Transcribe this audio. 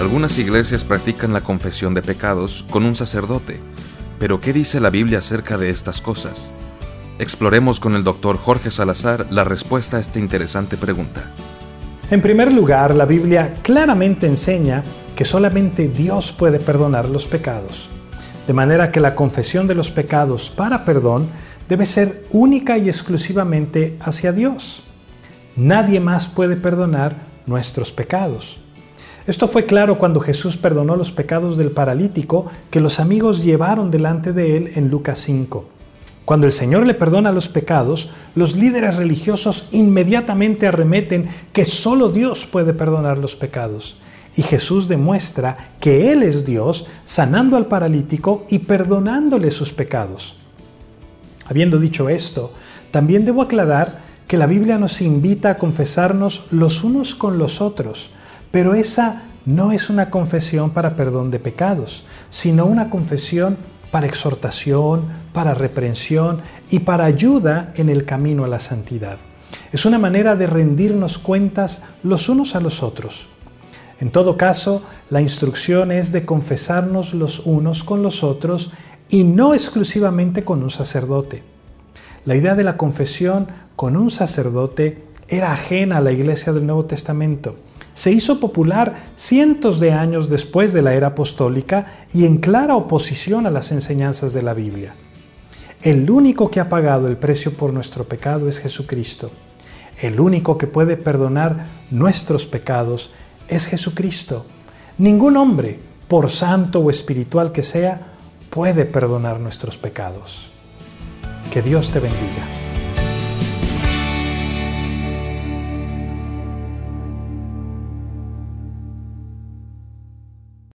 Algunas iglesias practican la confesión de pecados con un sacerdote, pero ¿qué dice la Biblia acerca de estas cosas? Exploremos con el doctor Jorge Salazar la respuesta a esta interesante pregunta. En primer lugar, la Biblia claramente enseña que solamente Dios puede perdonar los pecados, de manera que la confesión de los pecados para perdón debe ser única y exclusivamente hacia Dios. Nadie más puede perdonar nuestros pecados. Esto fue claro cuando Jesús perdonó los pecados del paralítico que los amigos llevaron delante de él en Lucas 5. Cuando el Señor le perdona los pecados, los líderes religiosos inmediatamente arremeten que solo Dios puede perdonar los pecados. Y Jesús demuestra que Él es Dios, sanando al paralítico y perdonándole sus pecados. Habiendo dicho esto, también debo aclarar que la Biblia nos invita a confesarnos los unos con los otros, pero esa no es una confesión para perdón de pecados, sino una confesión para exhortación, para reprensión y para ayuda en el camino a la santidad. Es una manera de rendirnos cuentas los unos a los otros. En todo caso, la instrucción es de confesarnos los unos con los otros y no exclusivamente con un sacerdote. La idea de la confesión con un sacerdote era ajena a la iglesia del Nuevo Testamento se hizo popular cientos de años después de la era apostólica y en clara oposición a las enseñanzas de la Biblia. El único que ha pagado el precio por nuestro pecado es Jesucristo. El único que puede perdonar nuestros pecados es Jesucristo. Ningún hombre, por santo o espiritual que sea, puede perdonar nuestros pecados. Que Dios te bendiga.